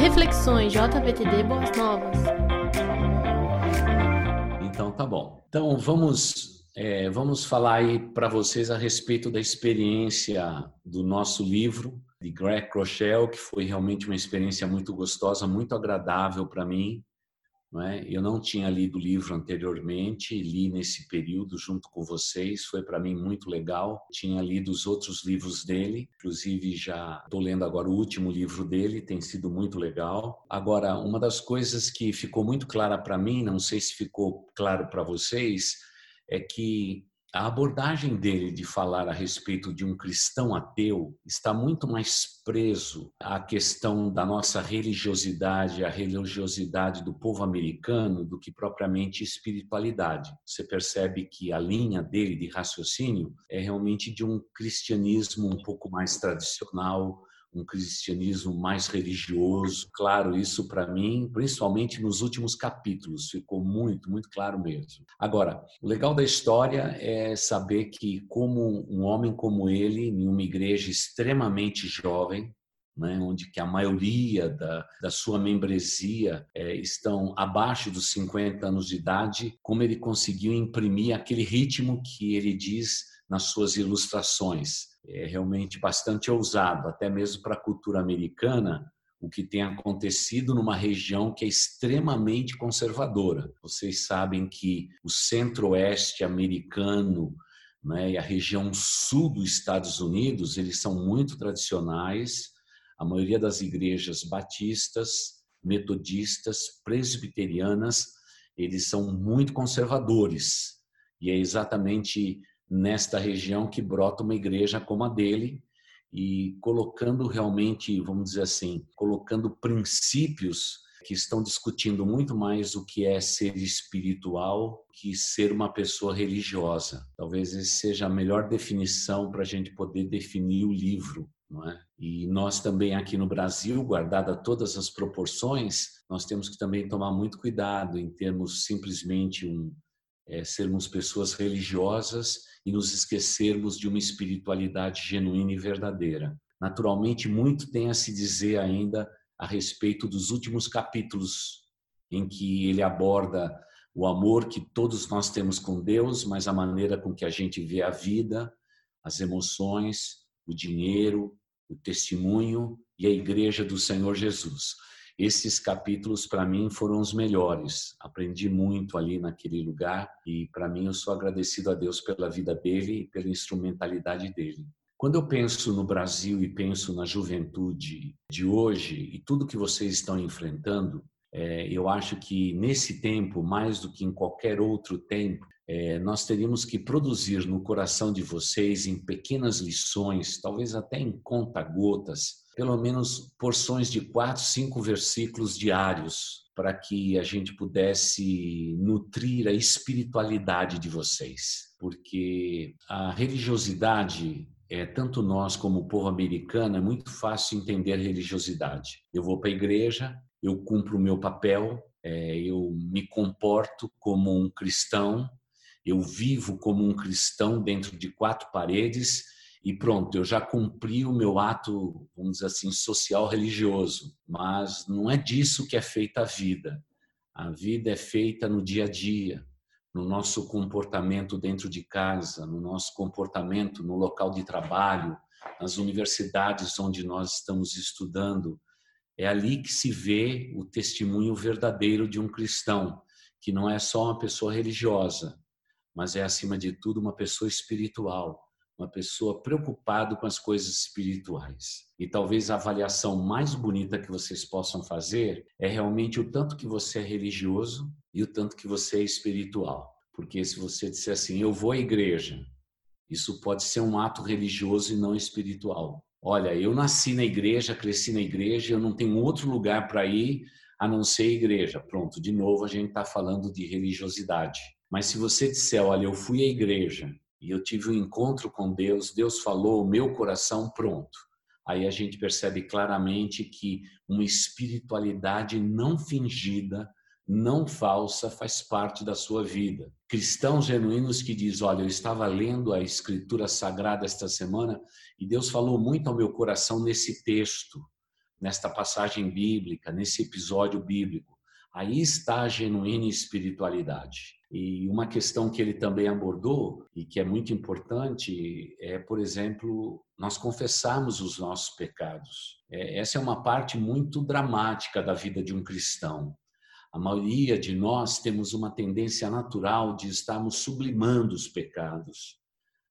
Reflexões JVTD Boas Novas. Então tá bom. Então vamos é, vamos falar aí para vocês a respeito da experiência do nosso livro de Greg Rochelle, que foi realmente uma experiência muito gostosa, muito agradável para mim. Não é? Eu não tinha lido o livro anteriormente, li nesse período junto com vocês, foi para mim muito legal. Tinha lido os outros livros dele, inclusive já estou lendo agora o último livro dele, tem sido muito legal. Agora, uma das coisas que ficou muito clara para mim, não sei se ficou claro para vocês, é que a abordagem dele de falar a respeito de um cristão ateu está muito mais preso à questão da nossa religiosidade, à religiosidade do povo americano, do que propriamente espiritualidade. Você percebe que a linha dele de raciocínio é realmente de um cristianismo um pouco mais tradicional, um cristianismo mais religioso. Claro, isso para mim, principalmente nos últimos capítulos, ficou muito, muito claro mesmo. Agora, o legal da história é saber que, como um homem como ele, em uma igreja extremamente jovem, né, onde que a maioria da, da sua membresia é, estão abaixo dos 50 anos de idade, como ele conseguiu imprimir aquele ritmo que ele diz nas suas ilustrações é realmente bastante ousado, até mesmo para a cultura americana, o que tem acontecido numa região que é extremamente conservadora. Vocês sabem que o centro-oeste americano né, e a região sul dos Estados Unidos, eles são muito tradicionais. A maioria das igrejas batistas, metodistas, presbiterianas, eles são muito conservadores. E é exatamente nesta região que brota uma igreja como a dele e colocando realmente, vamos dizer assim, colocando princípios que estão discutindo muito mais o que é ser espiritual que ser uma pessoa religiosa. Talvez essa seja a melhor definição para a gente poder definir o livro. Não é? E nós também aqui no Brasil, guardada todas as proporções, nós temos que também tomar muito cuidado em termos simplesmente um, é, sermos pessoas religiosas e nos esquecermos de uma espiritualidade genuína e verdadeira. Naturalmente, muito tem a se dizer ainda a respeito dos últimos capítulos em que ele aborda o amor que todos nós temos com Deus, mas a maneira com que a gente vê a vida, as emoções, o dinheiro, o testemunho e a igreja do Senhor Jesus. Esses capítulos, para mim, foram os melhores. Aprendi muito ali naquele lugar e, para mim, eu sou agradecido a Deus pela vida dele e pela instrumentalidade dele. Quando eu penso no Brasil e penso na juventude de hoje e tudo que vocês estão enfrentando, é, eu acho que nesse tempo, mais do que em qualquer outro tempo, é, nós teríamos que produzir no coração de vocês, em pequenas lições, talvez até em conta-gotas, pelo menos porções de quatro, cinco versículos diários para que a gente pudesse nutrir a espiritualidade de vocês, porque a religiosidade é tanto nós como o povo americano é muito fácil entender religiosidade. Eu vou para a igreja, eu cumpro o meu papel, é, eu me comporto como um cristão, eu vivo como um cristão dentro de quatro paredes e pronto, eu já cumpri o meu ato, vamos dizer assim, social religioso. Mas não é disso que é feita a vida. A vida é feita no dia a dia, no nosso comportamento dentro de casa, no nosso comportamento no local de trabalho, nas universidades onde nós estamos estudando. É ali que se vê o testemunho verdadeiro de um cristão, que não é só uma pessoa religiosa, mas é acima de tudo uma pessoa espiritual uma pessoa preocupada com as coisas espirituais. E talvez a avaliação mais bonita que vocês possam fazer é realmente o tanto que você é religioso e o tanto que você é espiritual. Porque se você disser assim, eu vou à igreja, isso pode ser um ato religioso e não espiritual. Olha, eu nasci na igreja, cresci na igreja, eu não tenho outro lugar para ir a não ser a igreja. Pronto, de novo a gente está falando de religiosidade. Mas se você disser, olha, eu fui à igreja, e eu tive um encontro com Deus, Deus falou, meu coração pronto. Aí a gente percebe claramente que uma espiritualidade não fingida, não falsa, faz parte da sua vida. Cristãos genuínos que diz, olha, eu estava lendo a escritura sagrada esta semana e Deus falou muito ao meu coração nesse texto. nesta passagem bíblica, nesse episódio bíblico. Aí está a genuína espiritualidade. E uma questão que ele também abordou e que é muito importante é, por exemplo, nós confessarmos os nossos pecados. É, essa é uma parte muito dramática da vida de um cristão. A maioria de nós temos uma tendência natural de estarmos sublimando os pecados.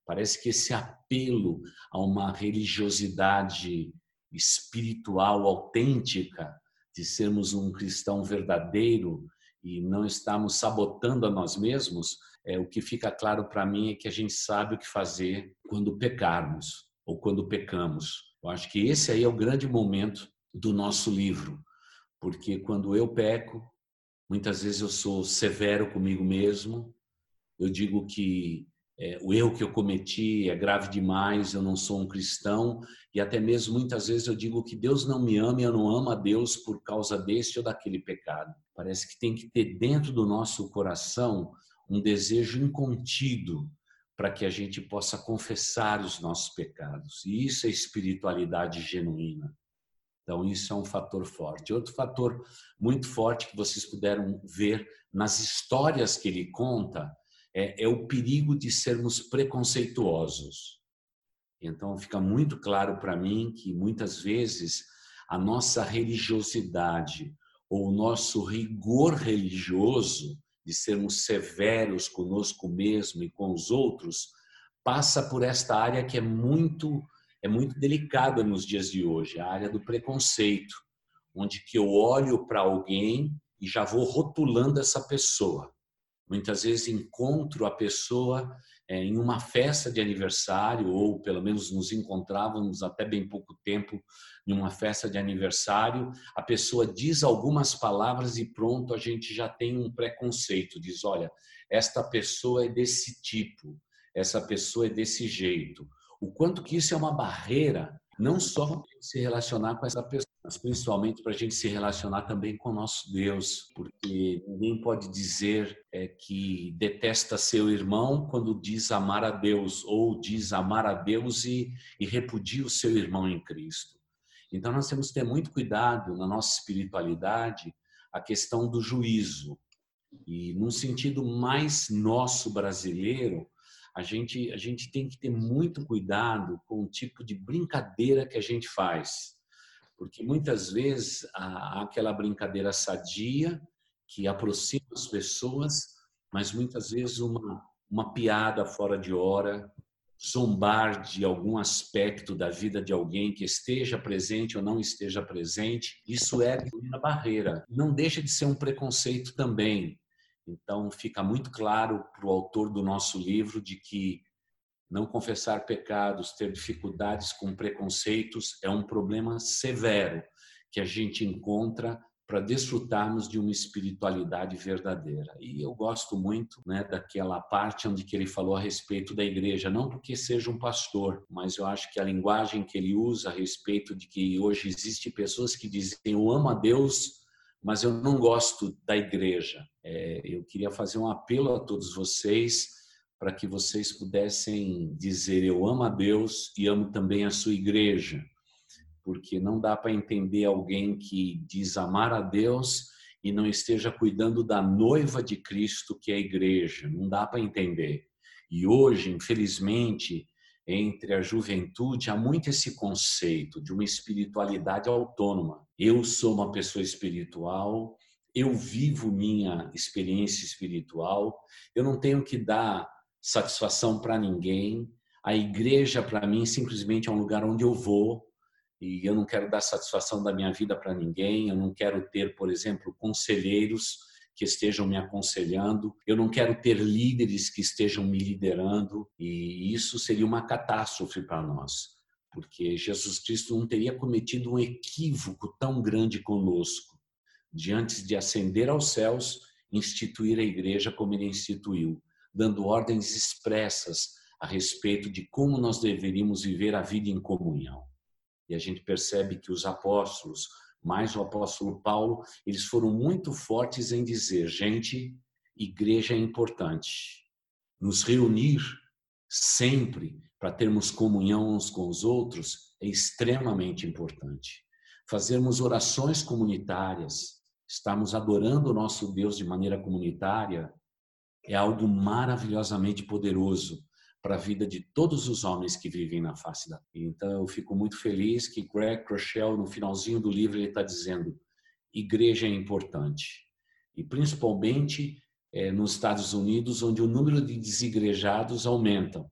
Parece que esse apelo a uma religiosidade espiritual autêntica, de sermos um cristão verdadeiro e não estarmos sabotando a nós mesmos, é, o que fica claro para mim é que a gente sabe o que fazer quando pecarmos ou quando pecamos. Eu acho que esse aí é o grande momento do nosso livro, porque quando eu peco, muitas vezes eu sou severo comigo mesmo, eu digo que é, o erro que eu cometi é grave demais, eu não sou um cristão, e até mesmo muitas vezes eu digo que Deus não me ama e eu não amo a Deus por causa deste ou daquele pecado. Parece que tem que ter dentro do nosso coração um desejo incontido para que a gente possa confessar os nossos pecados. E isso é espiritualidade genuína. Então, isso é um fator forte. Outro fator muito forte que vocês puderam ver nas histórias que ele conta é, é o perigo de sermos preconceituosos. Então, fica muito claro para mim que muitas vezes a nossa religiosidade ou o nosso rigor religioso de sermos severos conosco mesmo e com os outros passa por esta área que é muito é muito delicada nos dias de hoje, a área do preconceito, onde que eu olho para alguém e já vou rotulando essa pessoa. Muitas vezes encontro a pessoa é, em uma festa de aniversário, ou pelo menos nos encontrávamos até bem pouco tempo em uma festa de aniversário. A pessoa diz algumas palavras e pronto, a gente já tem um preconceito. Diz: olha, esta pessoa é desse tipo, essa pessoa é desse jeito. O quanto que isso é uma barreira, não só se relacionar com essa pessoa mas principalmente para a gente se relacionar também com o nosso Deus, porque ninguém pode dizer é, que detesta seu irmão quando diz amar a Deus, ou diz amar a Deus e, e repudia o seu irmão em Cristo. Então nós temos que ter muito cuidado na nossa espiritualidade a questão do juízo. E num sentido mais nosso brasileiro, a gente, a gente tem que ter muito cuidado com o tipo de brincadeira que a gente faz porque muitas vezes há aquela brincadeira sadia que aproxima as pessoas, mas muitas vezes uma, uma piada fora de hora, zombar de algum aspecto da vida de alguém que esteja presente ou não esteja presente, isso é uma barreira. Não deixa de ser um preconceito também. Então, fica muito claro para o autor do nosso livro de que não confessar pecados, ter dificuldades com preconceitos é um problema severo que a gente encontra para desfrutarmos de uma espiritualidade verdadeira. E eu gosto muito né, daquela parte onde que ele falou a respeito da igreja, não porque seja um pastor, mas eu acho que a linguagem que ele usa a respeito de que hoje existe pessoas que dizem eu amo a Deus, mas eu não gosto da igreja. É, eu queria fazer um apelo a todos vocês para que vocês pudessem dizer: Eu amo a Deus e amo também a sua igreja. Porque não dá para entender alguém que diz amar a Deus e não esteja cuidando da noiva de Cristo, que é a igreja. Não dá para entender. E hoje, infelizmente, entre a juventude há muito esse conceito de uma espiritualidade autônoma. Eu sou uma pessoa espiritual, eu vivo minha experiência espiritual, eu não tenho que dar satisfação para ninguém. A igreja, para mim, simplesmente é um lugar onde eu vou e eu não quero dar satisfação da minha vida para ninguém. Eu não quero ter, por exemplo, conselheiros que estejam me aconselhando. Eu não quero ter líderes que estejam me liderando. E isso seria uma catástrofe para nós, porque Jesus Cristo não teria cometido um equívoco tão grande conosco de antes de ascender aos céus instituir a igreja como ele instituiu dando ordens expressas a respeito de como nós deveríamos viver a vida em comunhão. E a gente percebe que os apóstolos, mais o apóstolo Paulo, eles foram muito fortes em dizer: gente, igreja é importante. Nos reunir sempre para termos comunhão uns com os outros é extremamente importante. fazermos orações comunitárias, estarmos adorando o nosso Deus de maneira comunitária, é algo maravilhosamente poderoso para a vida de todos os homens que vivem na face da terra. Então eu fico muito feliz que Greg Rochelle, no finalzinho do livro, ele está dizendo: igreja é importante. E principalmente é, nos Estados Unidos, onde o número de desigrejados aumenta.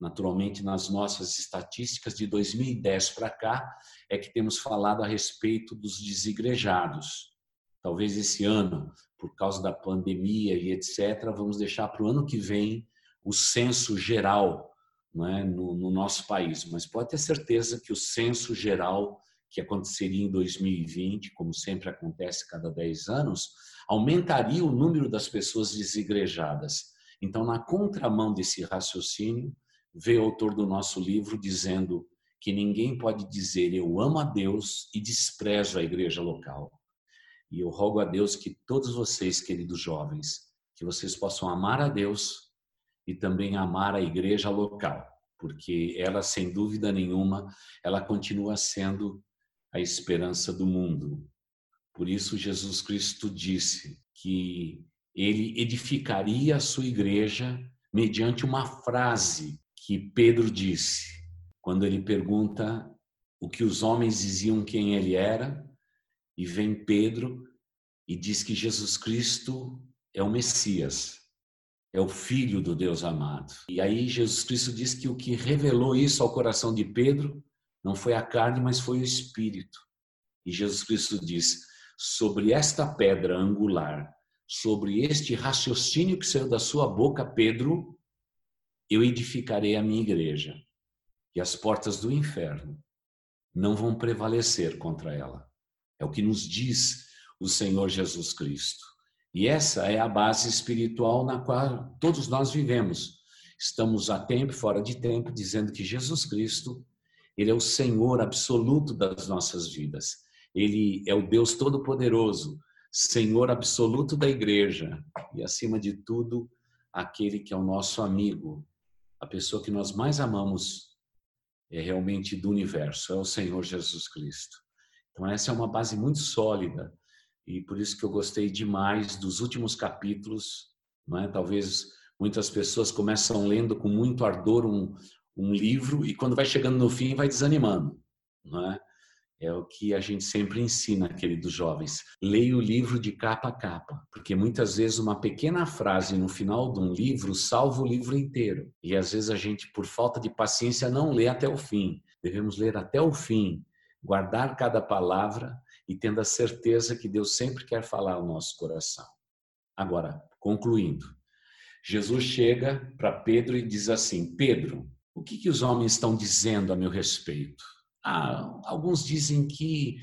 Naturalmente, nas nossas estatísticas de 2010 para cá, é que temos falado a respeito dos desigrejados. Talvez esse ano, por causa da pandemia e etc., vamos deixar para o ano que vem o censo geral é, no, no nosso país. Mas pode ter certeza que o censo geral que aconteceria em 2020, como sempre acontece cada 10 anos, aumentaria o número das pessoas desigrejadas. Então, na contramão desse raciocínio, veio o autor do nosso livro dizendo que ninguém pode dizer eu amo a Deus e desprezo a igreja local. E eu rogo a Deus que todos vocês, queridos jovens, que vocês possam amar a Deus e também amar a igreja local, porque ela, sem dúvida nenhuma, ela continua sendo a esperança do mundo. Por isso, Jesus Cristo disse que ele edificaria a sua igreja mediante uma frase que Pedro disse, quando ele pergunta o que os homens diziam quem ele era, e vem Pedro e diz que Jesus Cristo é o Messias, é o Filho do Deus amado. E aí Jesus Cristo diz que o que revelou isso ao coração de Pedro não foi a carne, mas foi o Espírito. E Jesus Cristo diz: sobre esta pedra angular, sobre este raciocínio que saiu da sua boca, Pedro, eu edificarei a minha igreja, e as portas do inferno não vão prevalecer contra ela. É o que nos diz o Senhor Jesus Cristo. E essa é a base espiritual na qual todos nós vivemos. Estamos a tempo, fora de tempo, dizendo que Jesus Cristo, ele é o Senhor absoluto das nossas vidas. Ele é o Deus todo-poderoso, Senhor absoluto da igreja e acima de tudo, aquele que é o nosso amigo, a pessoa que nós mais amamos é realmente do universo, é o Senhor Jesus Cristo. Então essa é uma base muito sólida e por isso que eu gostei demais dos últimos capítulos. É? Talvez muitas pessoas começam lendo com muito ardor um, um livro e quando vai chegando no fim vai desanimando. É? É o que a gente sempre ensina, queridos jovens. Leia o livro de capa a capa, porque muitas vezes uma pequena frase no final de um livro salva o livro inteiro. E às vezes a gente, por falta de paciência, não lê até o fim. Devemos ler até o fim, guardar cada palavra e tendo a certeza que Deus sempre quer falar ao nosso coração. Agora, concluindo, Jesus chega para Pedro e diz assim: Pedro, o que, que os homens estão dizendo a meu respeito? Ah, alguns dizem que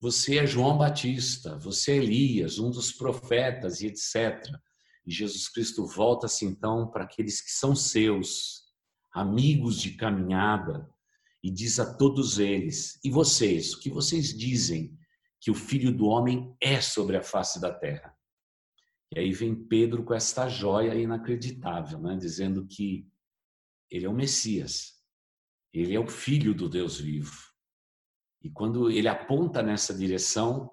você é João Batista, você é Elias, um dos profetas e etc. E Jesus Cristo volta-se então para aqueles que são seus, amigos de caminhada, e diz a todos eles: E vocês, o que vocês dizem que o filho do homem é sobre a face da terra? E aí vem Pedro com esta joia inacreditável, né? dizendo que ele é o Messias, ele é o filho do Deus vivo. E quando ele aponta nessa direção,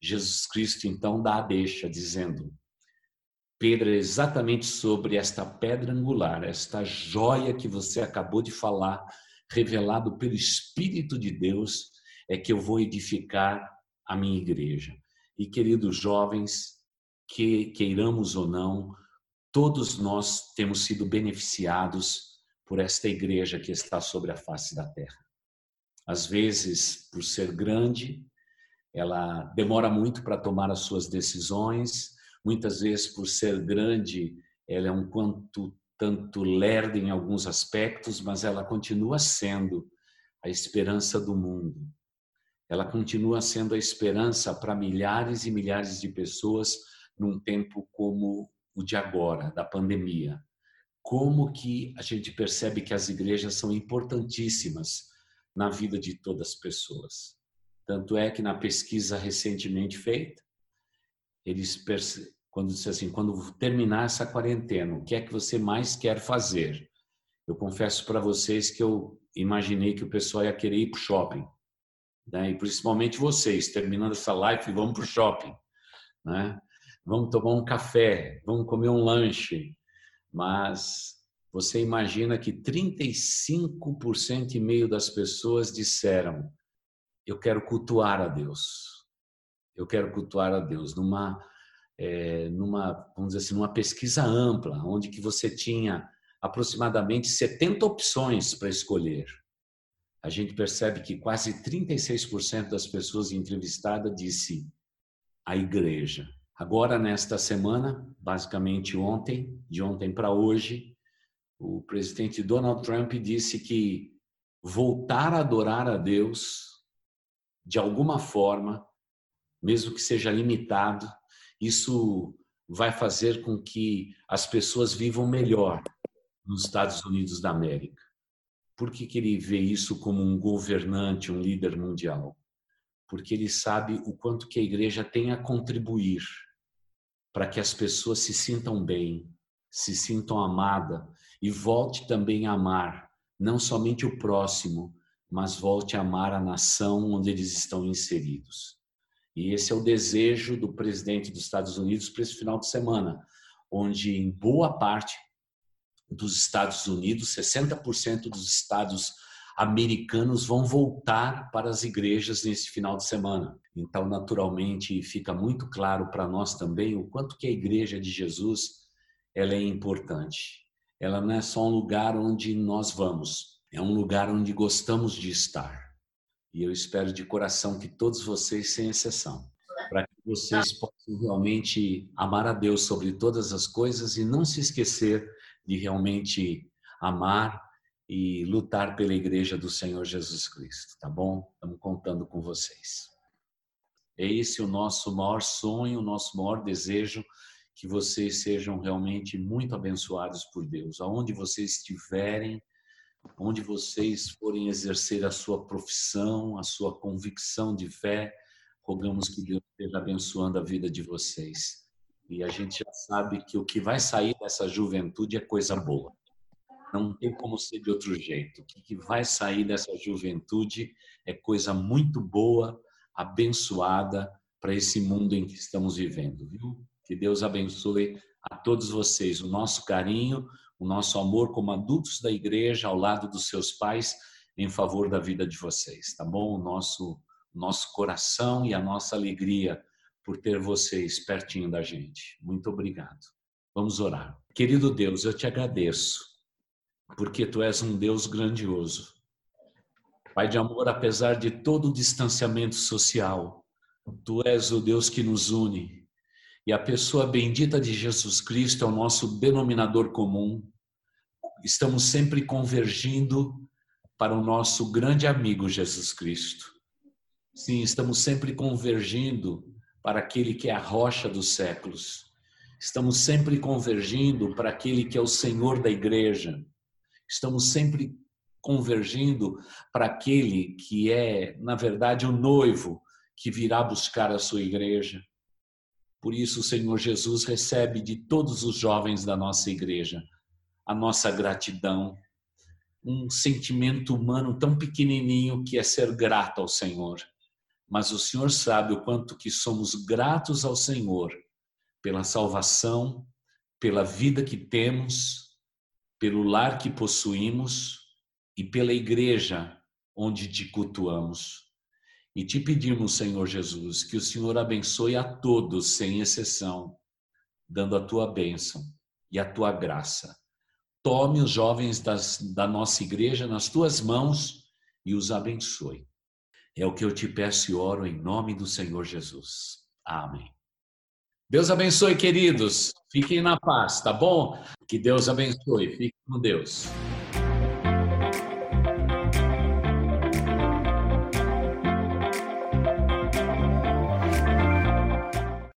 Jesus Cristo então dá a deixa, dizendo: Pedro, é exatamente sobre esta pedra angular, esta joia que você acabou de falar, revelado pelo Espírito de Deus, é que eu vou edificar a minha igreja. E queridos jovens, que queiramos ou não, todos nós temos sido beneficiados por esta igreja que está sobre a face da terra. Às vezes, por ser grande, ela demora muito para tomar as suas decisões, muitas vezes, por ser grande, ela é um quanto tanto lerda em alguns aspectos, mas ela continua sendo a esperança do mundo. Ela continua sendo a esperança para milhares e milhares de pessoas num tempo como o de agora, da pandemia como que a gente percebe que as igrejas são importantíssimas na vida de todas as pessoas. Tanto é que na pesquisa recentemente feita, eles quando disse assim, quando terminar essa quarentena, o que é que você mais quer fazer? Eu confesso para vocês que eu imaginei que o pessoal ia querer ir para o shopping. né? e principalmente vocês, terminando essa live, vamos para o shopping, né? vamos tomar um café, vamos comer um lanche, mas você imagina que 35% e meio das pessoas disseram: Eu quero cultuar a Deus. Eu quero cultuar a Deus. Numa, é, numa vamos dizer assim, numa pesquisa ampla, onde que você tinha aproximadamente 70 opções para escolher. A gente percebe que quase 36% das pessoas entrevistadas disse a igreja. Agora, nesta semana, basicamente ontem, de ontem para hoje, o presidente Donald Trump disse que voltar a adorar a Deus, de alguma forma, mesmo que seja limitado, isso vai fazer com que as pessoas vivam melhor nos Estados Unidos da América. Por que, que ele vê isso como um governante, um líder mundial? Porque ele sabe o quanto que a igreja tem a contribuir para que as pessoas se sintam bem, se sintam amadas e volte também a amar não somente o próximo, mas volte a amar a nação onde eles estão inseridos. E esse é o desejo do presidente dos Estados Unidos para esse final de semana, onde em boa parte dos Estados Unidos, 60% dos estados americanos vão voltar para as igrejas nesse final de semana. Então, naturalmente, fica muito claro para nós também o quanto que a igreja de Jesus ela é importante. Ela não é só um lugar onde nós vamos, é um lugar onde gostamos de estar. E eu espero de coração que todos vocês, sem exceção, para que vocês possam realmente amar a Deus sobre todas as coisas e não se esquecer de realmente amar e lutar pela igreja do Senhor Jesus Cristo, tá bom? Estamos contando com vocês. É esse o nosso maior sonho, o nosso maior desejo, que vocês sejam realmente muito abençoados por Deus. Aonde vocês estiverem, onde vocês forem exercer a sua profissão, a sua convicção de fé, rogamos que Deus esteja abençoando a vida de vocês. E a gente já sabe que o que vai sair dessa juventude é coisa boa. Não tem como ser de outro jeito. O que vai sair dessa juventude é coisa muito boa, abençoada para esse mundo em que estamos vivendo, viu? Que Deus abençoe a todos vocês o nosso carinho, o nosso amor como adultos da igreja ao lado dos seus pais em favor da vida de vocês, tá bom? O nosso nosso coração e a nossa alegria por ter vocês pertinho da gente. Muito obrigado. Vamos orar. Querido Deus, eu te agradeço porque tu és um Deus grandioso. Pai de amor, apesar de todo o distanciamento social, tu és o Deus que nos une. E a pessoa bendita de Jesus Cristo é o nosso denominador comum. Estamos sempre convergindo para o nosso grande amigo Jesus Cristo. Sim, estamos sempre convergindo para aquele que é a rocha dos séculos. Estamos sempre convergindo para aquele que é o Senhor da igreja. Estamos sempre convergindo para aquele que é, na verdade, o noivo que virá buscar a sua igreja. Por isso, o Senhor Jesus recebe de todos os jovens da nossa igreja a nossa gratidão, um sentimento humano tão pequenininho que é ser grato ao Senhor mas o Senhor sabe o quanto que somos gratos ao Senhor pela salvação, pela vida que temos, pelo lar que possuímos e pela igreja onde te cultuamos. E te pedimos, Senhor Jesus, que o Senhor abençoe a todos, sem exceção, dando a tua bênção e a tua graça. Tome os jovens das, da nossa igreja nas tuas mãos e os abençoe. É o que eu te peço e oro em nome do Senhor Jesus. Amém. Deus abençoe, queridos. Fiquem na paz, tá bom? Que Deus abençoe. Fiquem com Deus.